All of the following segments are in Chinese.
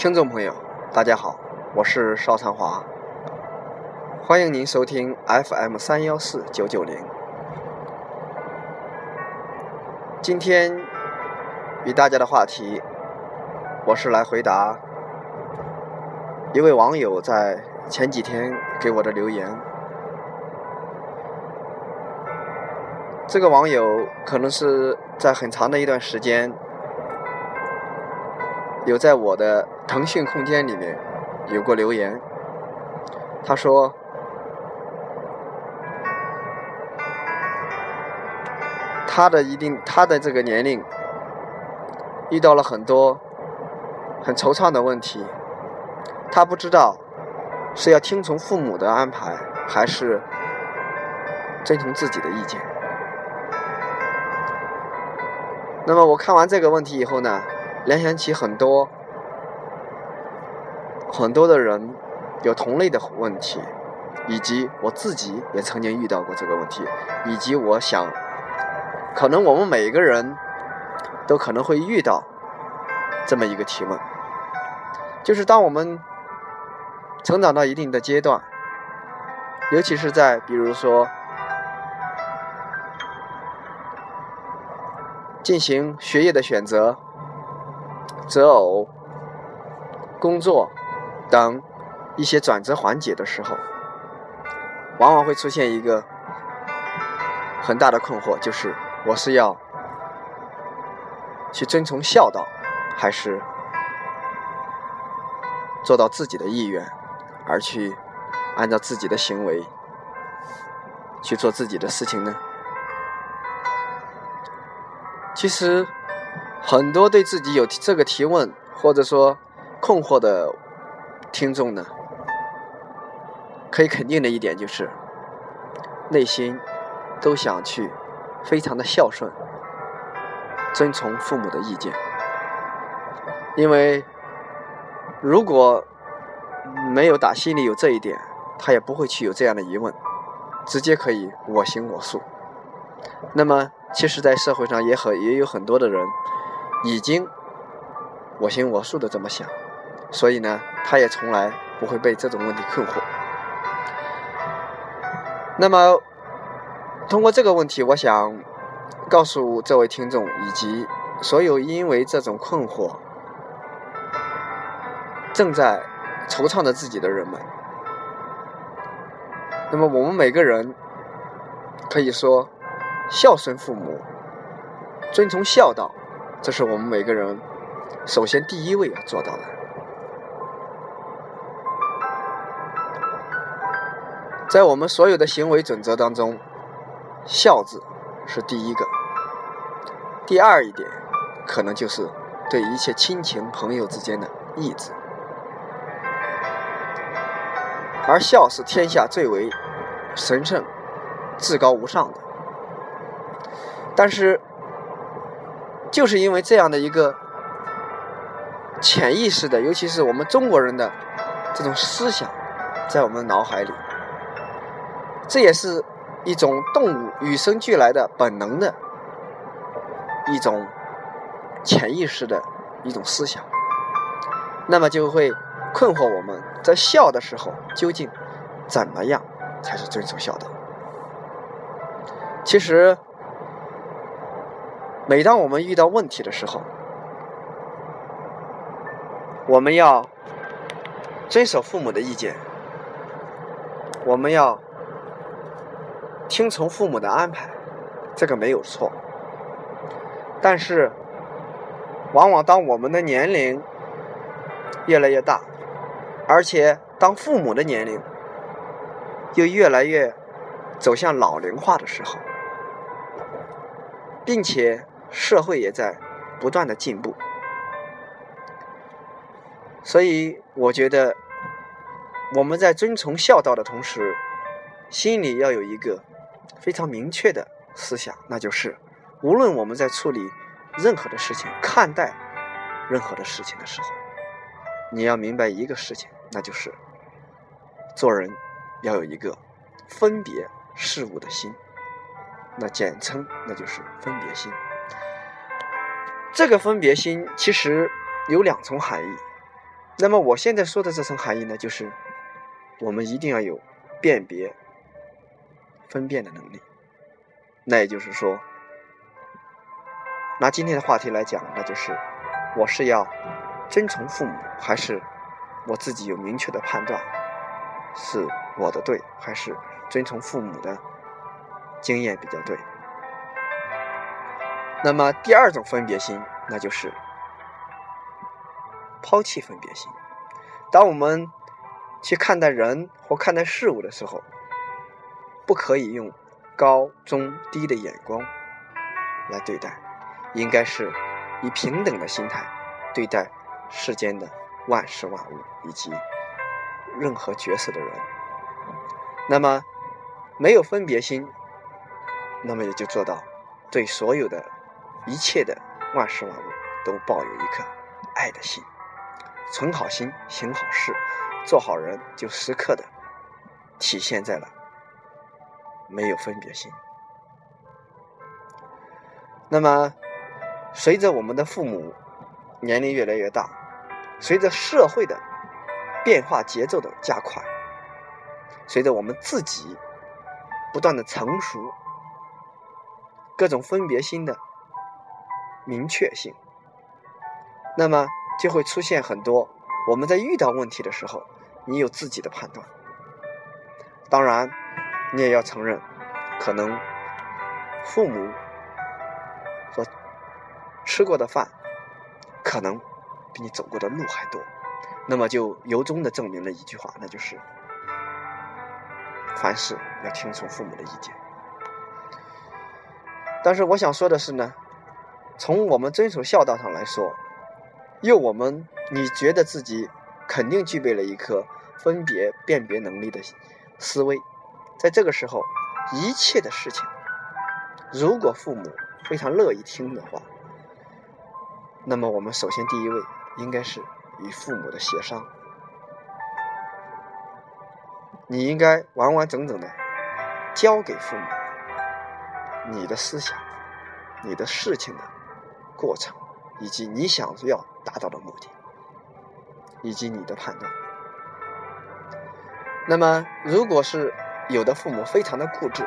听众朋友，大家好，我是邵长华，欢迎您收听 FM 三幺四九九零。今天与大家的话题，我是来回答一位网友在前几天给我的留言。这个网友可能是在很长的一段时间。有在我的腾讯空间里面有过留言，他说他的一定他的这个年龄遇到了很多很惆怅的问题，他不知道是要听从父母的安排，还是遵从自己的意见。那么我看完这个问题以后呢？联想起很多很多的人有同类的问题，以及我自己也曾经遇到过这个问题，以及我想，可能我们每个人都可能会遇到这么一个提问，就是当我们成长到一定的阶段，尤其是在比如说进行学业的选择。择偶、工作等一些转折环节的时候，往往会出现一个很大的困惑，就是我是要去遵从孝道，还是做到自己的意愿，而去按照自己的行为去做自己的事情呢？其实。很多对自己有这个提问或者说困惑的听众呢，可以肯定的一点就是，内心都想去非常的孝顺，遵从父母的意见。因为如果没有打心里有这一点，他也不会去有这样的疑问，直接可以我行我素。那么，其实，在社会上也很也有很多的人。已经我行我素的这么想，所以呢，他也从来不会被这种问题困惑。那么，通过这个问题，我想告诉这位听众以及所有因为这种困惑正在惆怅着自己的人们，那么我们每个人可以说孝顺父母，遵从孝道。这是我们每个人首先第一位要做到的。在我们所有的行为准则当中，孝字是第一个。第二一点，可能就是对一切亲情朋友之间的义字。而孝是天下最为神圣、至高无上的。但是。就是因为这样的一个潜意识的，尤其是我们中国人的这种思想，在我们脑海里，这也是一种动物与生俱来的本能的一种潜意识的一种思想，那么就会困惑我们在笑的时候究竟怎么样才是遵守孝道？其实。每当我们遇到问题的时候，我们要遵守父母的意见，我们要听从父母的安排，这个没有错。但是，往往当我们的年龄越来越大，而且当父母的年龄又越来越走向老龄化的时候，并且。社会也在不断的进步，所以我觉得我们在遵从孝道的同时，心里要有一个非常明确的思想，那就是无论我们在处理任何的事情、看待任何的事情的时候，你要明白一个事情，那就是做人要有一个分别事物的心，那简称那就是分别心。这个分别心其实有两重含义。那么我现在说的这层含义呢，就是我们一定要有辨别、分辨的能力。那也就是说，拿今天的话题来讲，那就是我是要遵从父母，还是我自己有明确的判断，是我的对，还是遵从父母的经验比较对？那么第二种分别心，那就是抛弃分别心。当我们去看待人或看待事物的时候，不可以用高中低的眼光来对待，应该是以平等的心态对待世间的万事万物以及任何角色的人。那么没有分别心，那么也就做到对所有的。一切的万事万物都抱有一颗爱的心，存好心，行好事，做好人，就时刻的体现在了没有分别心。那么，随着我们的父母年龄越来越大，随着社会的变化节奏的加快，随着我们自己不断的成熟，各种分别心的。明确性，那么就会出现很多我们在遇到问题的时候，你有自己的判断。当然，你也要承认，可能父母和吃过的饭，可能比你走过的路还多。那么就由衷的证明了一句话，那就是凡事要听从父母的意见。但是我想说的是呢。从我们遵守孝道上来说，又我们你觉得自己肯定具备了一颗分别辨别能力的思维，在这个时候，一切的事情，如果父母非常乐意听的话，那么我们首先第一位应该是与父母的协商，你应该完完整整的交给父母你的思想、你的事情的。过程，以及你想要达到的目的，以及你的判断。那么，如果是有的父母非常的固执，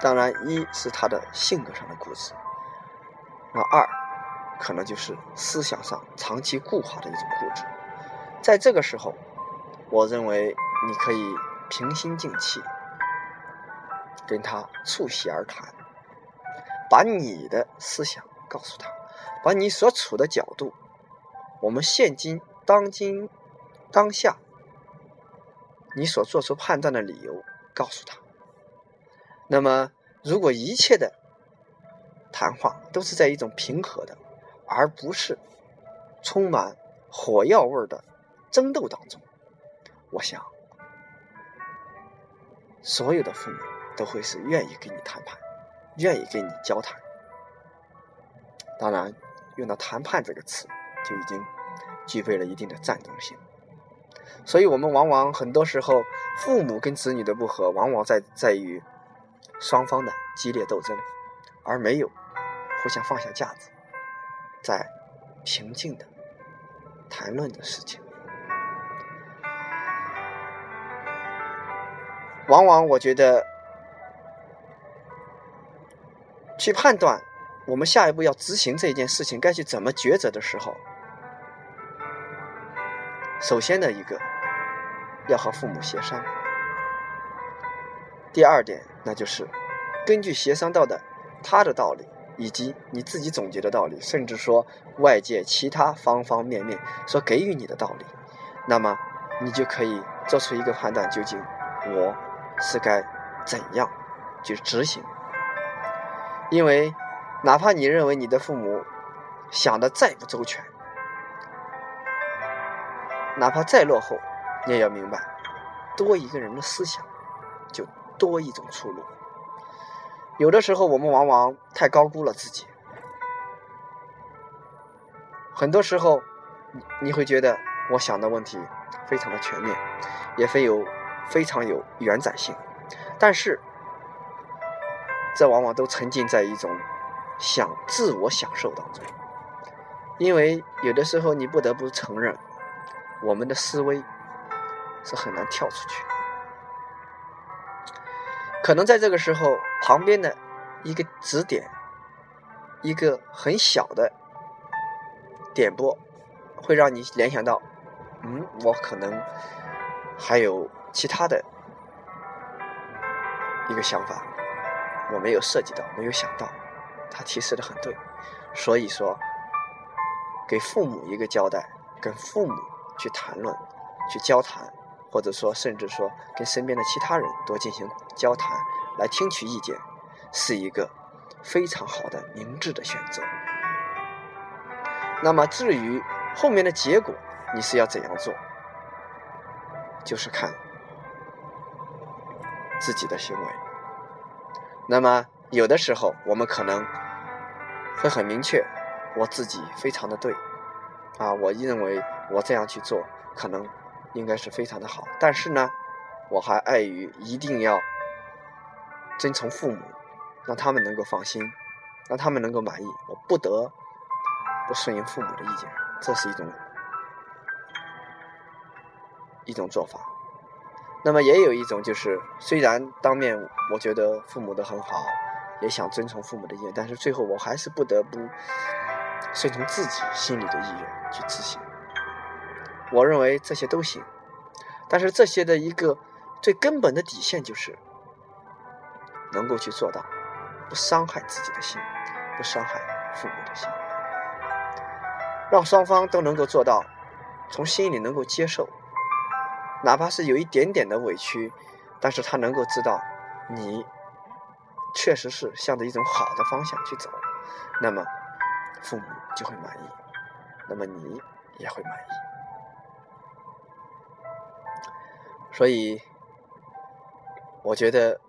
当然一是他的性格上的固执，那二可能就是思想上长期固化的一种固执。在这个时候，我认为你可以平心静气，跟他促膝而谈，把你的思想告诉他。把你所处的角度，我们现今当今当下，你所做出判断的理由告诉他。那么，如果一切的谈话都是在一种平和的，而不是充满火药味的争斗当中，我想，所有的父母都会是愿意跟你谈判，愿意跟你交谈。当然。用到“谈判”这个词，就已经具备了一定的战争性。所以，我们往往很多时候，父母跟子女的不和，往往在在于双方的激烈斗争，而没有互相放下架子，在平静的谈论的事情。往往我觉得，去判断。我们下一步要执行这件事情，该去怎么抉择的时候，首先的一个要和父母协商。第二点，那就是根据协商到的他的道理，以及你自己总结的道理，甚至说外界其他方方面面所给予你的道理，那么你就可以做出一个判断：究竟我是该怎样去执行？因为。哪怕你认为你的父母想的再不周全，哪怕再落后，你也要明白，多一个人的思想，就多一种出路。有的时候，我们往往太高估了自己，很多时候，你你会觉得我想的问题非常的全面，也非有非常有延展性，但是，这往往都沉浸在一种。享自我享受当中，因为有的时候你不得不承认，我们的思维是很难跳出去。可能在这个时候，旁边的一个指点，一个很小的点拨，会让你联想到，嗯，我可能还有其他的一个想法，我没有涉及到，没有想到。他提示的很对，所以说，给父母一个交代，跟父母去谈论、去交谈，或者说甚至说跟身边的其他人多进行交谈，来听取意见，是一个非常好的明智的选择。那么至于后面的结果，你是要怎样做，就是看自己的行为。那么。有的时候，我们可能会很明确，我自己非常的对，啊，我认为我这样去做可能应该是非常的好。但是呢，我还碍于一定要遵从父母，让他们能够放心，让他们能够满意，我不得不顺应父母的意见，这是一种一种做法。那么也有一种就是，虽然当面我觉得父母的很好。也想遵从父母的意见，但是最后我还是不得不顺从自己心里的意愿去执行。我认为这些都行，但是这些的一个最根本的底线就是能够去做到不伤害自己的心，不伤害父母的心，让双方都能够做到从心里能够接受，哪怕是有一点点的委屈，但是他能够知道你。确实是向着一种好的方向去走，那么父母就会满意，那么你也会满意。所以，我觉得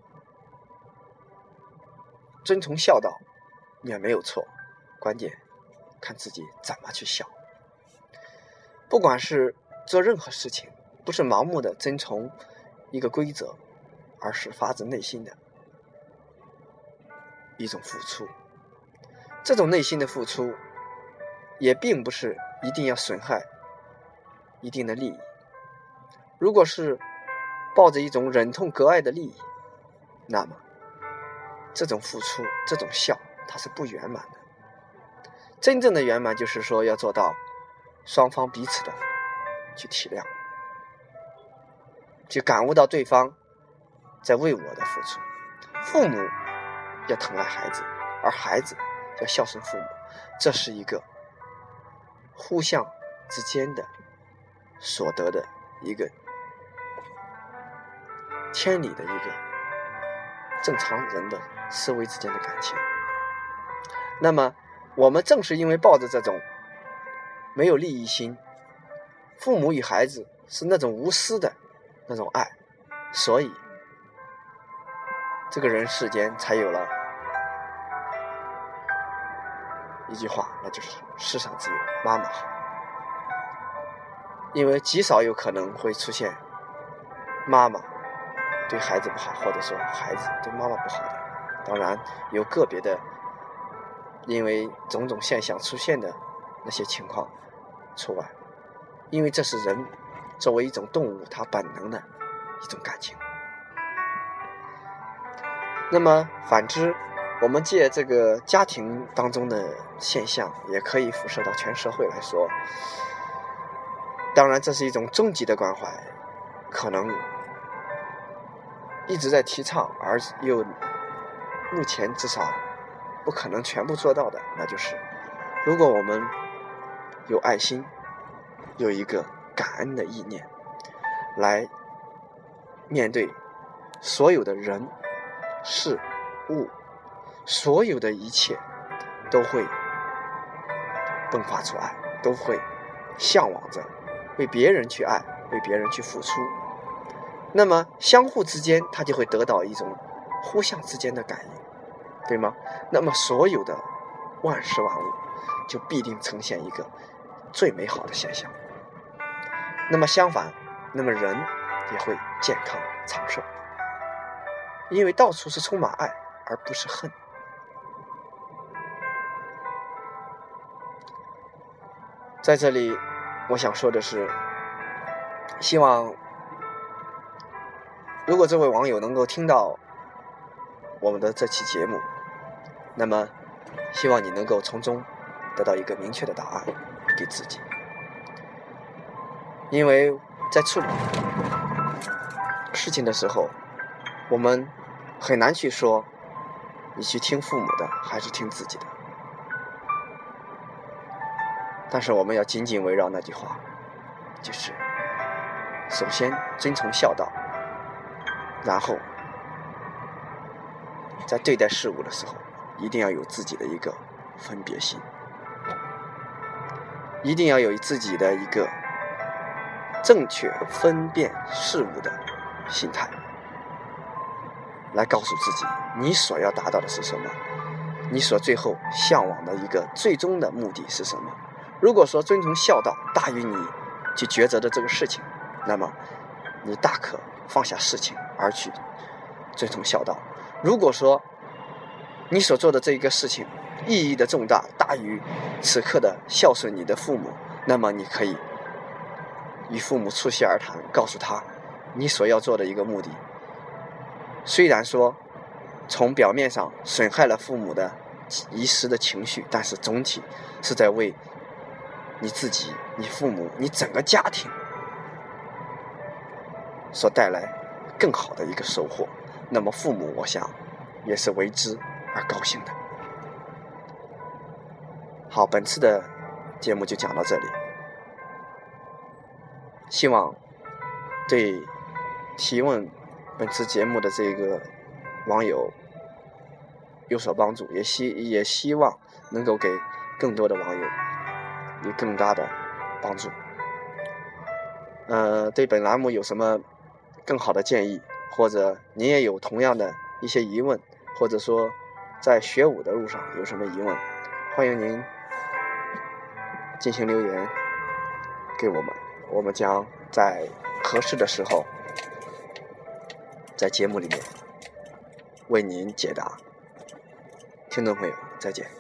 遵从孝道也没有错，关键看自己怎么去孝。不管是做任何事情，不是盲目的遵从一个规则，而是发自内心的。一种付出，这种内心的付出，也并不是一定要损害一定的利益。如果是抱着一种忍痛割爱的利益，那么这种付出、这种孝，它是不圆满的。真正的圆满，就是说要做到双方彼此的去体谅，去感悟到对方在为我的付出，父母。要疼爱孩子，而孩子要孝顺父母，这是一个互相之间的所得的一个天理的一个正常人的思维之间的感情。那么，我们正是因为抱着这种没有利益心，父母与孩子是那种无私的那种爱，所以这个人世间才有了。一句话，那就是世上只有妈妈好，因为极少有可能会出现妈妈对孩子不好，或者说孩子对妈妈不好的。当然有个别的，因为种种现象出现的那些情况除外，因为这是人作为一种动物它本能的一种感情。那么反之。我们借这个家庭当中的现象，也可以辐射到全社会来说。当然，这是一种终极的关怀，可能一直在提倡，而又目前至少不可能全部做到的，那就是：如果我们有爱心，有一个感恩的意念，来面对所有的人、事、物。所有的一切都会迸发出爱，都会向往着为别人去爱，为别人去付出。那么相互之间，他就会得到一种互相之间的感应，对吗？那么所有的万事万物就必定呈现一个最美好的现象。那么相反，那么人也会健康长寿，因为到处是充满爱，而不是恨。在这里，我想说的是，希望，如果这位网友能够听到我们的这期节目，那么希望你能够从中得到一个明确的答案给自己，因为在处理事情的时候，我们很难去说你去听父母的还是听自己的，但是我们要紧紧围绕那句话，就是。首先遵从孝道，然后在对待事物的时候，一定要有自己的一个分别心，一定要有自己的一个正确分辨事物的心态，来告诉自己你所要达到的是什么，你所最后向往的一个最终的目的是什么。如果说遵从孝道大于你去抉择的这个事情，那么，你大可放下事情而去遵从孝道。如果说你所做的这一个事情意义的重大大于此刻的孝顺你的父母，那么你可以与父母促膝而谈，告诉他你所要做的一个目的。虽然说从表面上损害了父母的一时的情绪，但是总体是在为你自己、你父母、你整个家庭。所带来更好的一个收获，那么父母我想也是为之而高兴的。好，本次的节目就讲到这里，希望对提问本次节目的这个网友有所帮助，也希也希望能够给更多的网友有更大的帮助。呃，对本栏目有什么？更好的建议，或者您也有同样的一些疑问，或者说在学舞的路上有什么疑问，欢迎您进行留言给我们，我们将在合适的时候在节目里面为您解答。听众朋友，再见。